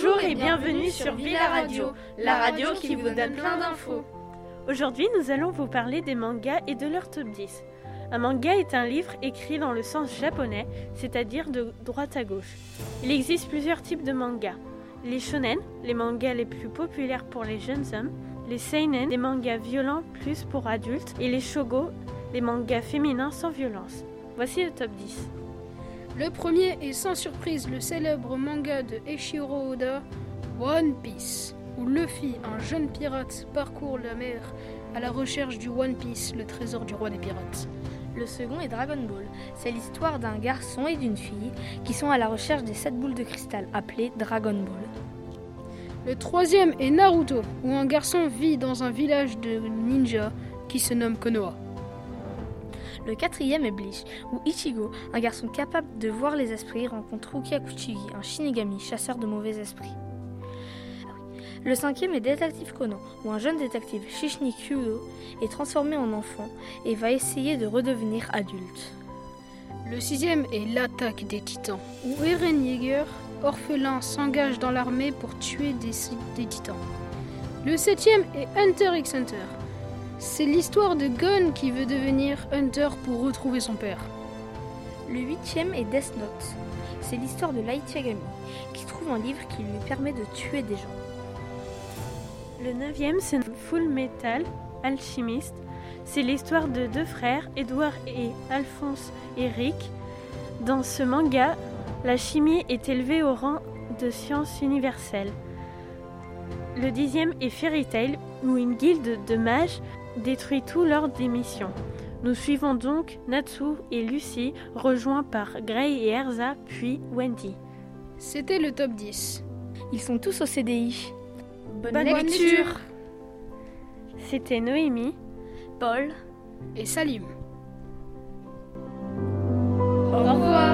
Bienvenue sur Villa Radio, la radio qui vous donne plein d'infos. Aujourd'hui, nous allons vous parler des mangas et de leur top 10. Un manga est un livre écrit dans le sens japonais, c'est-à-dire de droite à gauche. Il existe plusieurs types de mangas. Les shonen, les mangas les plus populaires pour les jeunes hommes, les seinen, des mangas violents plus pour adultes, et les shogo, les mangas féminins sans violence. Voici le top 10. Le premier est sans surprise le célèbre manga de Eiichiro Oda, One Piece, où Luffy, un jeune pirate, parcourt la mer à la recherche du One Piece, le trésor du roi des pirates. Le second est Dragon Ball. C'est l'histoire d'un garçon et d'une fille qui sont à la recherche des sept boules de cristal, appelées Dragon Ball. Le troisième est Naruto, où un garçon vit dans un village de ninjas qui se nomme Konoha. Le quatrième est Bleach, où Ichigo, un garçon capable de voir les esprits, rencontre Rukia Kuchigi, un shinigami, chasseur de mauvais esprits. Le cinquième est Détective Conan, où un jeune détective, Shishni Kyudo, est transformé en enfant et va essayer de redevenir adulte. Le sixième est L'attaque des titans, où Eren Yeager, orphelin, s'engage dans l'armée pour tuer des, des titans. Le septième est Hunter x Hunter, c'est l'histoire de Gon qui veut devenir Hunter pour retrouver son père. Le huitième est Death Note. C'est l'histoire de Light Yagami qui trouve un livre qui lui permet de tuer des gens. Le neuvième, c'est Full Metal Alchemist. C'est l'histoire de deux frères, Edward et Alphonse Eric. Dans ce manga, la chimie est élevée au rang de science universelle. Le dixième est Fairy Tail, où une guilde de mages détruit tout lors des missions. Nous suivons donc Natsu et Lucy, rejoints par Gray et Erza, puis Wendy. C'était le top 10. Ils sont tous au CDI. Bonne, lecture. C'était Noémie, Paul et Salim. Au revoir.